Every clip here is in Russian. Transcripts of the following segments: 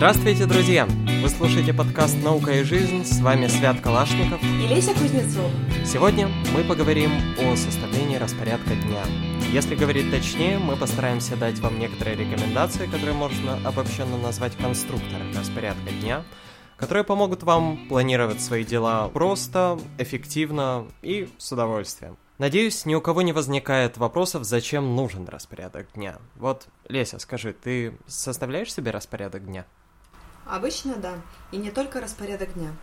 Здравствуйте, друзья! Вы слушаете подкаст «Наука и жизнь», с вами Свят Калашников и Леся Кузнецов. Сегодня мы поговорим о составлении распорядка дня. Если говорить точнее, мы постараемся дать вам некоторые рекомендации, которые можно обобщенно назвать конструктором распорядка дня, которые помогут вам планировать свои дела просто, эффективно и с удовольствием. Надеюсь, ни у кого не возникает вопросов, зачем нужен распорядок дня. Вот, Леся, скажи, ты составляешь себе распорядок дня? Обычно да. И не только распорядок дня.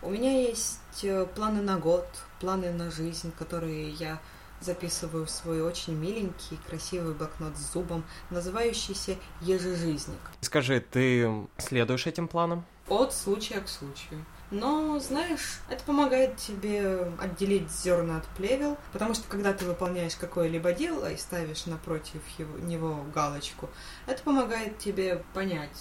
У меня есть э, планы на год, планы на жизнь, которые я записываю в свой очень миленький, красивый блокнот с зубом, называющийся «Ежежизник». Скажи, ты следуешь этим планам? От случая к случаю. Но, знаешь, это помогает тебе отделить зерна от плевел, потому что когда ты выполняешь какое-либо дело и ставишь напротив его, него галочку, это помогает тебе понять,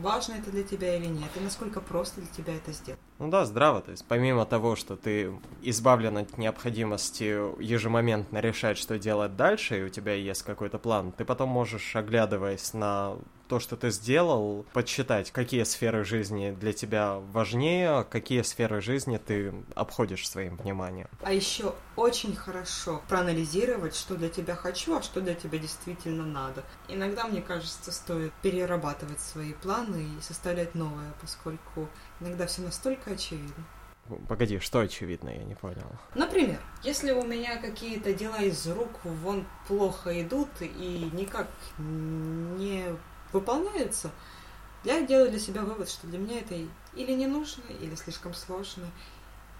важно это для тебя или нет, и насколько просто для тебя это сделать. Ну да, здраво. То есть помимо того, что ты избавлен от необходимости ежемоментно решать, что делать дальше, и у тебя есть какой-то план, ты потом можешь, оглядываясь на то, что ты сделал, подсчитать, какие сферы жизни для тебя важнее, какие сферы жизни ты обходишь своим вниманием. А еще очень хорошо проанализировать, что для тебя хочу, а что для тебя действительно надо. Иногда, мне кажется, стоит перерабатывать свои планы и составлять новые, поскольку иногда все настолько очевидно. Погоди, что очевидно, я не понял. Например, если у меня какие-то дела из рук вон плохо идут и никак не выполняются, я делаю для себя вывод, что для меня это или не нужно, или слишком сложно,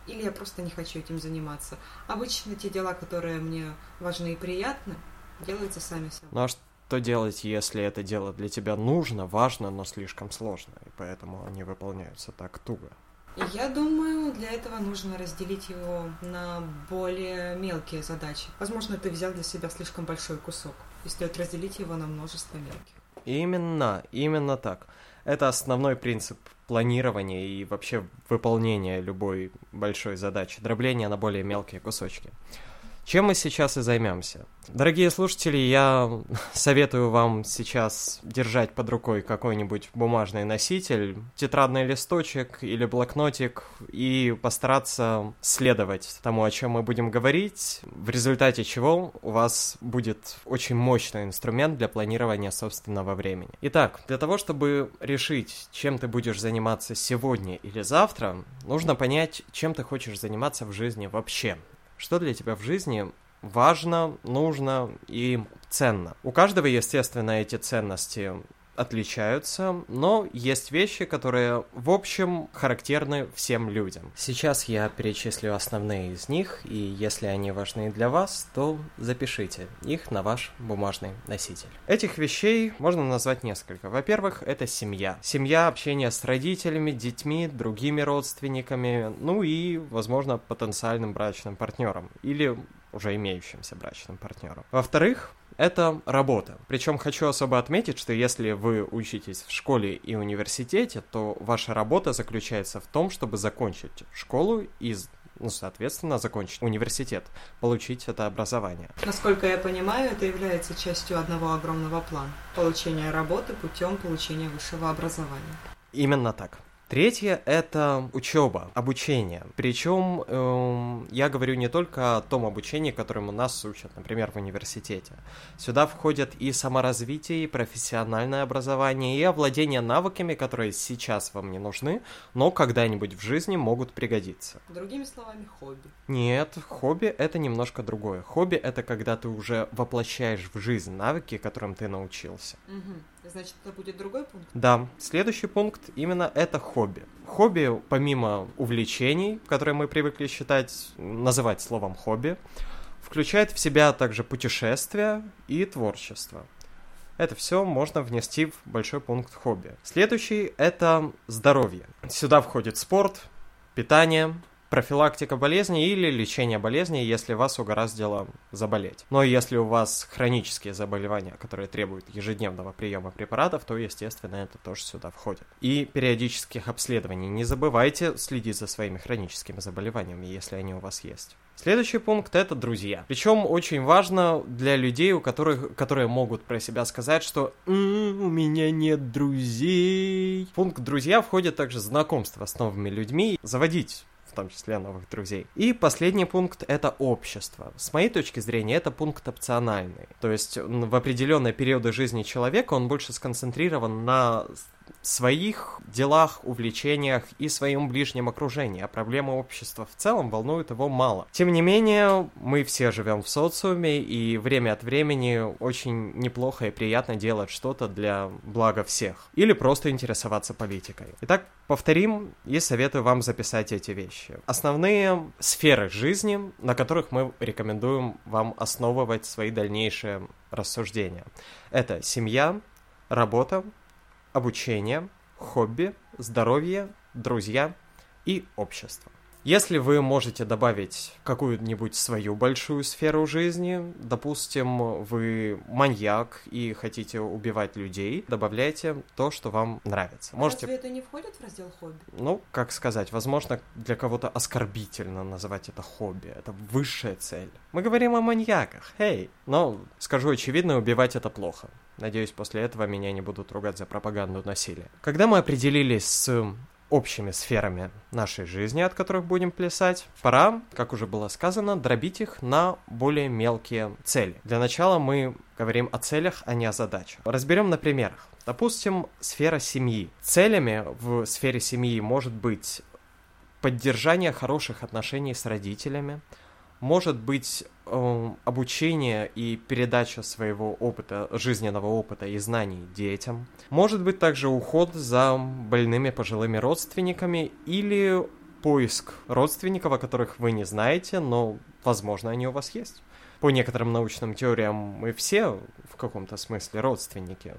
или я просто не хочу этим заниматься. Обычно те дела, которые мне важны и приятны, делаются сами собой. Ну а что делать, если это дело для тебя нужно, важно, но слишком сложно, и поэтому они выполняются так туго? Я думаю, для этого нужно разделить его на более мелкие задачи. Возможно, ты взял для себя слишком большой кусок, и стоит разделить его на множество мелких. Именно, именно так. Это основной принцип планирования и вообще выполнения любой большой задачи, дробления на более мелкие кусочки. Чем мы сейчас и займемся. Дорогие слушатели, я советую вам сейчас держать под рукой какой-нибудь бумажный носитель, тетрадный листочек или блокнотик и постараться следовать тому, о чем мы будем говорить, в результате чего у вас будет очень мощный инструмент для планирования собственного времени. Итак, для того, чтобы решить, чем ты будешь заниматься сегодня или завтра, нужно понять, чем ты хочешь заниматься в жизни вообще. Что для тебя в жизни важно, нужно и ценно. У каждого, естественно, эти ценности отличаются, но есть вещи, которые в общем характерны всем людям. Сейчас я перечислю основные из них, и если они важны для вас, то запишите их на ваш бумажный носитель. Этих вещей можно назвать несколько. Во-первых, это семья. Семья, общение с родителями, детьми, другими родственниками, ну и, возможно, потенциальным брачным партнером или уже имеющимся брачным партнером. Во-вторых, это работа. Причем хочу особо отметить, что если вы учитесь в школе и университете, то ваша работа заключается в том, чтобы закончить школу и ну, соответственно, закончить университет, получить это образование. Насколько я понимаю, это является частью одного огромного плана – получения работы путем получения высшего образования. Именно так. Третье — это учеба, обучение. Причем э, я говорю не только о том обучении, которому нас учат, например, в университете. Сюда входят и саморазвитие, и профессиональное образование, и овладение навыками, которые сейчас вам не нужны, но когда-нибудь в жизни могут пригодиться. Другими словами, хобби. Нет, хобби — это немножко другое. Хобби — это когда ты уже воплощаешь в жизнь навыки, которым ты научился. Угу. Значит, это будет другой пункт? Да. Следующий пункт именно это хобби. Хобби, помимо увлечений, которые мы привыкли считать, называть словом хобби, включает в себя также путешествия и творчество. Это все можно внести в большой пункт хобби. Следующий — это здоровье. Сюда входит спорт, питание, профилактика болезни или лечение болезни, если вас угораздило заболеть. Но если у вас хронические заболевания, которые требуют ежедневного приема препаратов, то, естественно, это тоже сюда входит. И периодических обследований. Не забывайте следить за своими хроническими заболеваниями, если они у вас есть. Следующий пункт это друзья. Причем очень важно для людей, у которых, которые могут про себя сказать, что «М-м, у меня нет друзей. Пункт друзья входит также знакомство с новыми людьми, заводить том числе новых друзей. И последний пункт — это общество. С моей точки зрения, это пункт опциональный. То есть в определенные периоды жизни человека он больше сконцентрирован на своих делах, увлечениях и своем ближнем окружении, а проблемы общества в целом волнуют его мало. Тем не менее, мы все живем в социуме, и время от времени очень неплохо и приятно делать что-то для блага всех. Или просто интересоваться политикой. Итак, повторим и советую вам записать эти вещи. Основные сферы жизни, на которых мы рекомендуем вам основывать свои дальнейшие рассуждения. Это семья, работа, обучение, хобби, здоровье, друзья и общество. Если вы можете добавить какую-нибудь свою большую сферу жизни, допустим, вы маньяк и хотите убивать людей, добавляйте то, что вам нравится. Можете... Разве это не входит в раздел хобби? Ну, как сказать, возможно, для кого-то оскорбительно называть это хобби. Это высшая цель. Мы говорим о маньяках, эй! Но, скажу очевидно, убивать это плохо. Надеюсь, после этого меня не будут ругать за пропаганду насилия. Когда мы определились с общими сферами нашей жизни, от которых будем плясать, пора, как уже было сказано, дробить их на более мелкие цели. Для начала мы говорим о целях, а не о задачах. Разберем на примерах. Допустим, сфера семьи. Целями в сфере семьи может быть поддержание хороших отношений с родителями, может быть э, обучение и передача своего опыта, жизненного опыта и знаний детям. Может быть также уход за больными пожилыми родственниками или поиск родственников, о которых вы не знаете, но, возможно, они у вас есть. По некоторым научным теориям мы все в каком-то смысле родственники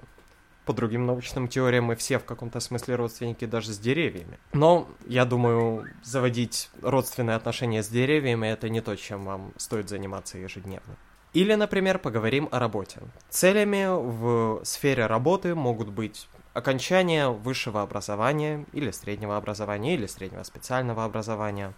по другим научным теориям мы все в каком-то смысле родственники даже с деревьями. Но, я думаю, заводить родственные отношения с деревьями — это не то, чем вам стоит заниматься ежедневно. Или, например, поговорим о работе. Целями в сфере работы могут быть окончание высшего образования или среднего образования или среднего специального образования,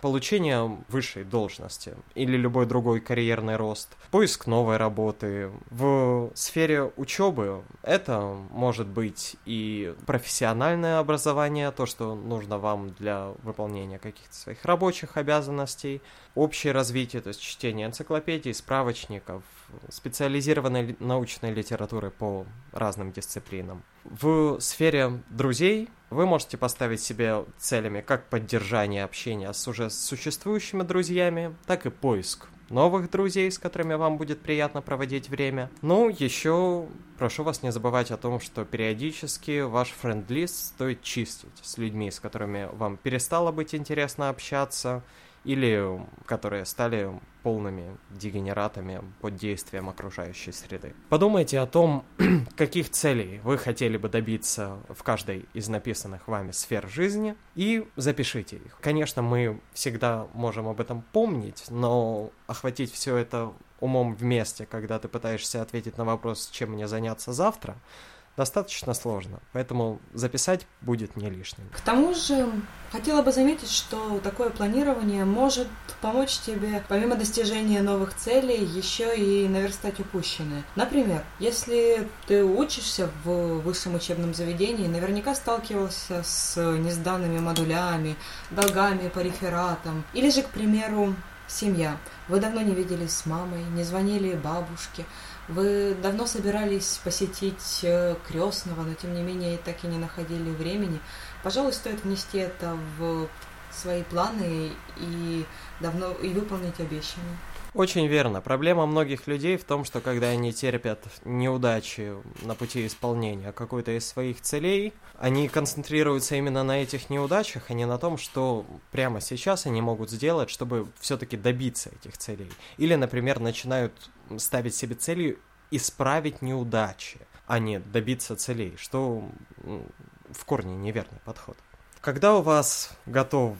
получение высшей должности или любой другой карьерный рост, поиск новой работы. В сфере учебы это может быть и профессиональное образование, то, что нужно вам для выполнения каких-то своих рабочих обязанностей, общее развитие, то есть чтение энциклопедий, справочников, специализированной научной литературы по разным дисциплинам. В сфере друзей вы можете поставить себе целями как поддержание общения с уже существующими друзьями, так и поиск новых друзей, с которыми вам будет приятно проводить время. Ну, еще прошу вас не забывать о том, что периодически ваш френд-лист стоит чистить с людьми, с которыми вам перестало быть интересно общаться, или которые стали полными дегенератами под действием окружающей среды. Подумайте о том, каких целей вы хотели бы добиться в каждой из написанных вами сфер жизни и запишите их. Конечно, мы всегда можем об этом помнить, но охватить все это умом вместе, когда ты пытаешься ответить на вопрос, чем мне заняться завтра, достаточно сложно, поэтому записать будет не лишним. К тому же, хотела бы заметить, что такое планирование может помочь тебе, помимо достижения новых целей, еще и наверстать упущенное. Например, если ты учишься в высшем учебном заведении, наверняка сталкивался с несданными модулями, долгами по рефератам, или же, к примеру, семья. Вы давно не виделись с мамой, не звонили бабушке, вы давно собирались посетить э, крестного, но тем не менее так и не находили времени. Пожалуй, стоит внести это в свои планы и давно и выполнить обещанное. Очень верно. Проблема многих людей в том, что когда они терпят неудачи на пути исполнения какой-то из своих целей, они концентрируются именно на этих неудачах, а не на том, что прямо сейчас они могут сделать, чтобы все-таки добиться этих целей. Или, например, начинают ставить себе целью исправить неудачи, а не добиться целей, что в корне неверный подход. Когда у вас готов,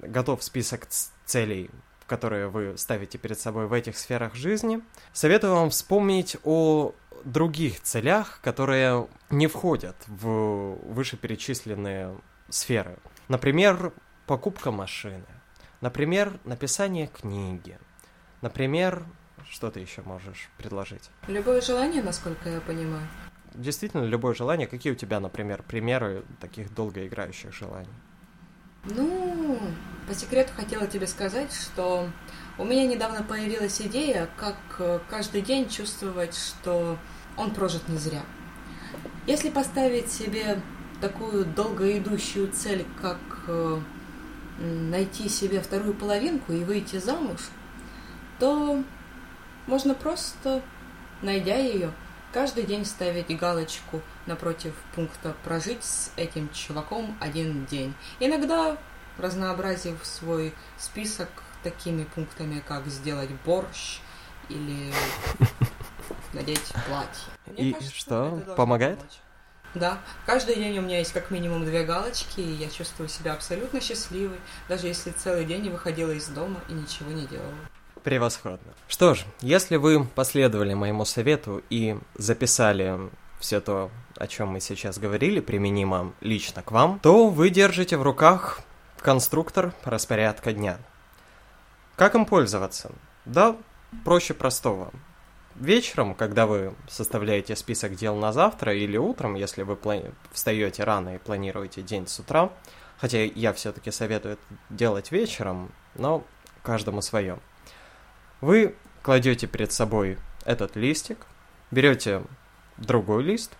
готов список целей, которые вы ставите перед собой в этих сферах жизни, советую вам вспомнить о других целях, которые не входят в вышеперечисленные сферы. Например, покупка машины. Например, написание книги. Например, что ты еще можешь предложить? Любое желание, насколько я понимаю. Действительно, любое желание. Какие у тебя, например, примеры таких долгоиграющих желаний? Ну, по секрету хотела тебе сказать, что у меня недавно появилась идея, как э, каждый день чувствовать, что он прожит не зря. Если поставить себе такую долгоидущую цель, как э, найти себе вторую половинку и выйти замуж, то можно просто, найдя ее, каждый день ставить галочку напротив пункта «Прожить с этим чуваком один день». Иногда разнообразив свой список такими пунктами, как сделать борщ или надеть платье. Мне и кажется, что, помогает? Помочь. Да, каждый день у меня есть как минимум две галочки, и я чувствую себя абсолютно счастливой, даже если целый день не выходила из дома и ничего не делала. Превосходно. Что ж, если вы последовали моему совету и записали все то, о чем мы сейчас говорили, применимо лично к вам, то вы держите в руках конструктор распорядка дня. Как им пользоваться? Да, проще простого. Вечером, когда вы составляете список дел на завтра или утром, если вы плани- встаете рано и планируете день с утра, хотя я все-таки советую это делать вечером, но каждому свое. Вы кладете перед собой этот листик, берете другой лист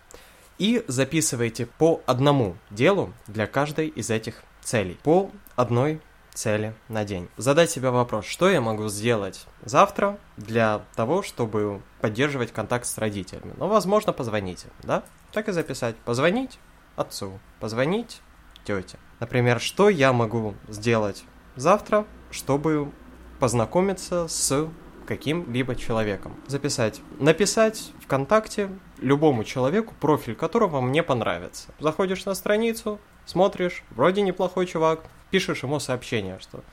и записываете по одному делу для каждой из этих целей, по одной цели на день. Задать себе вопрос, что я могу сделать завтра для того, чтобы поддерживать контакт с родителями. Ну, возможно, позвонить им, да? Так и записать. Позвонить отцу, позвонить тете. Например, что я могу сделать завтра, чтобы познакомиться с каким-либо человеком. Записать. Написать ВКонтакте любому человеку, профиль которого мне понравится. Заходишь на страницу, смотришь, вроде неплохой чувак, пишешь ему сообщение, что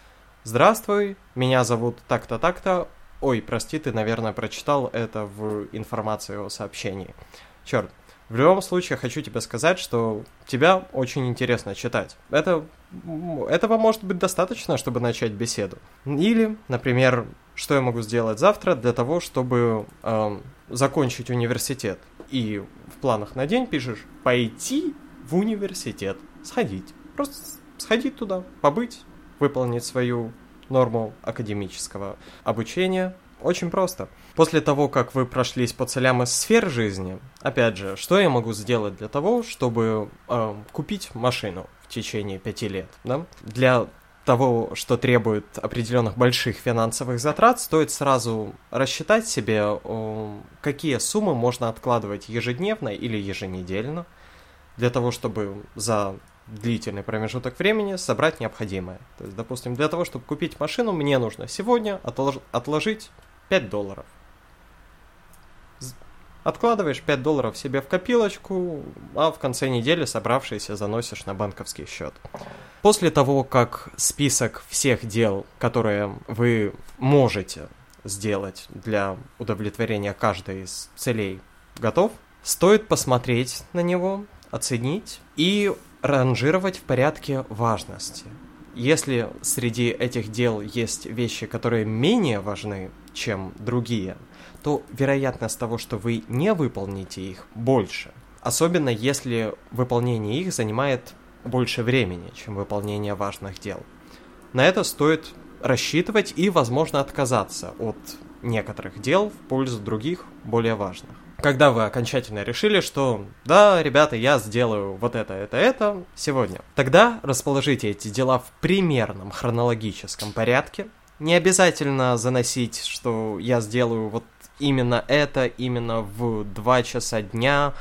«Здравствуй, меня зовут так-то, так-то». Ой, прости, ты, наверное, прочитал это в информации о сообщении. Черт, в любом случае, хочу тебе сказать, что тебя очень интересно читать. Это, этого может быть достаточно, чтобы начать беседу. Или, например, что я могу сделать завтра для того, чтобы э, закончить университет. И в планах на день пишешь «пойти в университет», «сходить». Просто сходить туда, побыть, выполнить свою норму академического обучения. Очень просто. После того, как вы прошлись по целям из сфер жизни, опять же, что я могу сделать для того, чтобы э, купить машину в течение пяти лет? Да? Для того, что требует определенных больших финансовых затрат, стоит сразу рассчитать себе, какие суммы можно откладывать ежедневно или еженедельно, для того, чтобы за длительный промежуток времени собрать необходимое. То есть, допустим, для того, чтобы купить машину, мне нужно сегодня отлож... отложить 5 долларов. Откладываешь 5 долларов себе в копилочку, а в конце недели собравшиеся заносишь на банковский счет. После того, как список всех дел, которые вы можете сделать для удовлетворения каждой из целей готов, стоит посмотреть на него, оценить и ранжировать в порядке важности. Если среди этих дел есть вещи, которые менее важны, чем другие, то вероятность того, что вы не выполните их, больше. Особенно если выполнение их занимает больше времени, чем выполнение важных дел. На это стоит рассчитывать и, возможно, отказаться от некоторых дел в пользу других, более важных. Когда вы окончательно решили, что да, ребята, я сделаю вот это, это, это сегодня, тогда расположите эти дела в примерном хронологическом порядке. Не обязательно заносить, что я сделаю вот именно это, именно в 2 часа дня.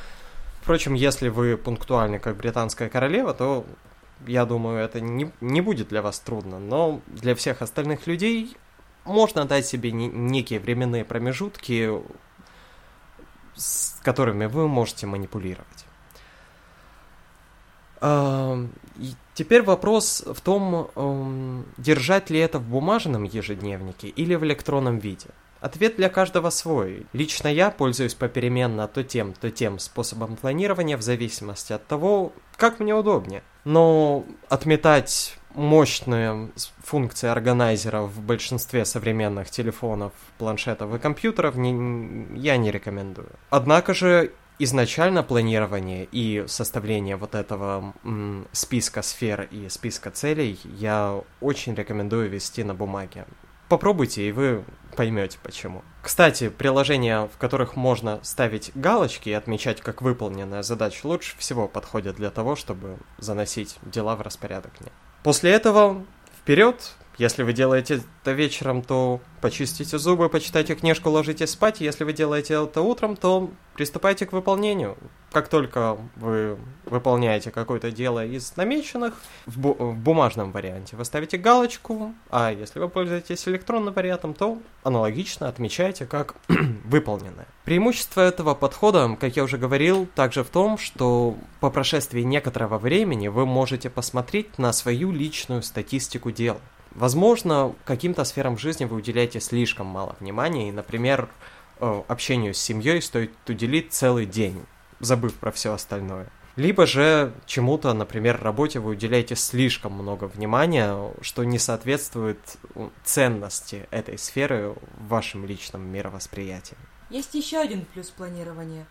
Впрочем, если вы пунктуальны, как британская королева, то я думаю, это не, не будет для вас трудно. Но для всех остальных людей можно дать себе не, некие временные промежутки, с которыми вы можете манипулировать. А, теперь вопрос в том, держать ли это в бумажном ежедневнике или в электронном виде. Ответ для каждого свой. Лично я пользуюсь попеременно то тем, то тем способом планирования в зависимости от того, как мне удобнее. Но отметать мощные функции органайзера в большинстве современных телефонов, планшетов и компьютеров не, я не рекомендую. Однако же изначально планирование и составление вот этого м, списка сфер и списка целей я очень рекомендую вести на бумаге. Попробуйте, и вы поймете почему. Кстати, приложения, в которых можно ставить галочки и отмечать как выполненная задача, лучше всего подходят для того, чтобы заносить дела в распорядок дня. После этого вперед, если вы делаете это вечером, то почистите зубы, почитайте книжку, ложитесь спать. Если вы делаете это утром, то приступайте к выполнению. Как только вы выполняете какое-то дело из намеченных, в, бу- в бумажном варианте вы ставите галочку, а если вы пользуетесь электронным вариантом, то аналогично отмечаете как выполненное. Преимущество этого подхода, как я уже говорил, также в том, что по прошествии некоторого времени вы можете посмотреть на свою личную статистику дел. Возможно, каким-то сферам жизни вы уделяете слишком мало внимания, и, например, э, общению с семьей стоит уделить целый день, забыв про все остальное. Либо же чему-то, например, работе вы уделяете слишком много внимания, что не соответствует ценности этой сферы в вашем личном мировосприятии. Есть еще один плюс планирования.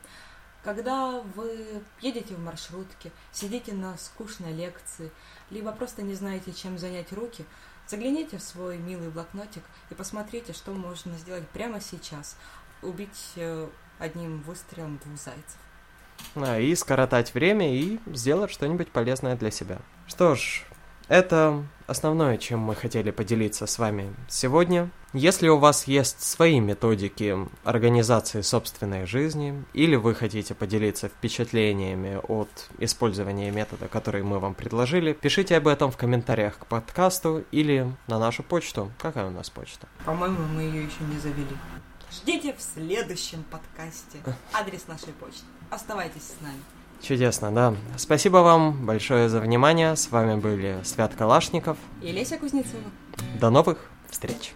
Когда вы едете в маршрутке, сидите на скучной лекции, либо просто не знаете, чем занять руки, Загляните в свой милый блокнотик и посмотрите, что можно сделать прямо сейчас. Убить э, одним выстрелом двух зайцев. А, и скоротать время и сделать что-нибудь полезное для себя. Что ж, это основное, чем мы хотели поделиться с вами сегодня. Если у вас есть свои методики организации собственной жизни, или вы хотите поделиться впечатлениями от использования метода, который мы вам предложили, пишите об этом в комментариях к подкасту или на нашу почту. Какая у нас почта? По-моему, мы ее еще не завели. Ждите в следующем подкасте адрес нашей почты. Оставайтесь с нами. Чудесно, да. Спасибо вам большое за внимание. С вами были Свят Калашников и Леся Кузнецова. До новых встреч.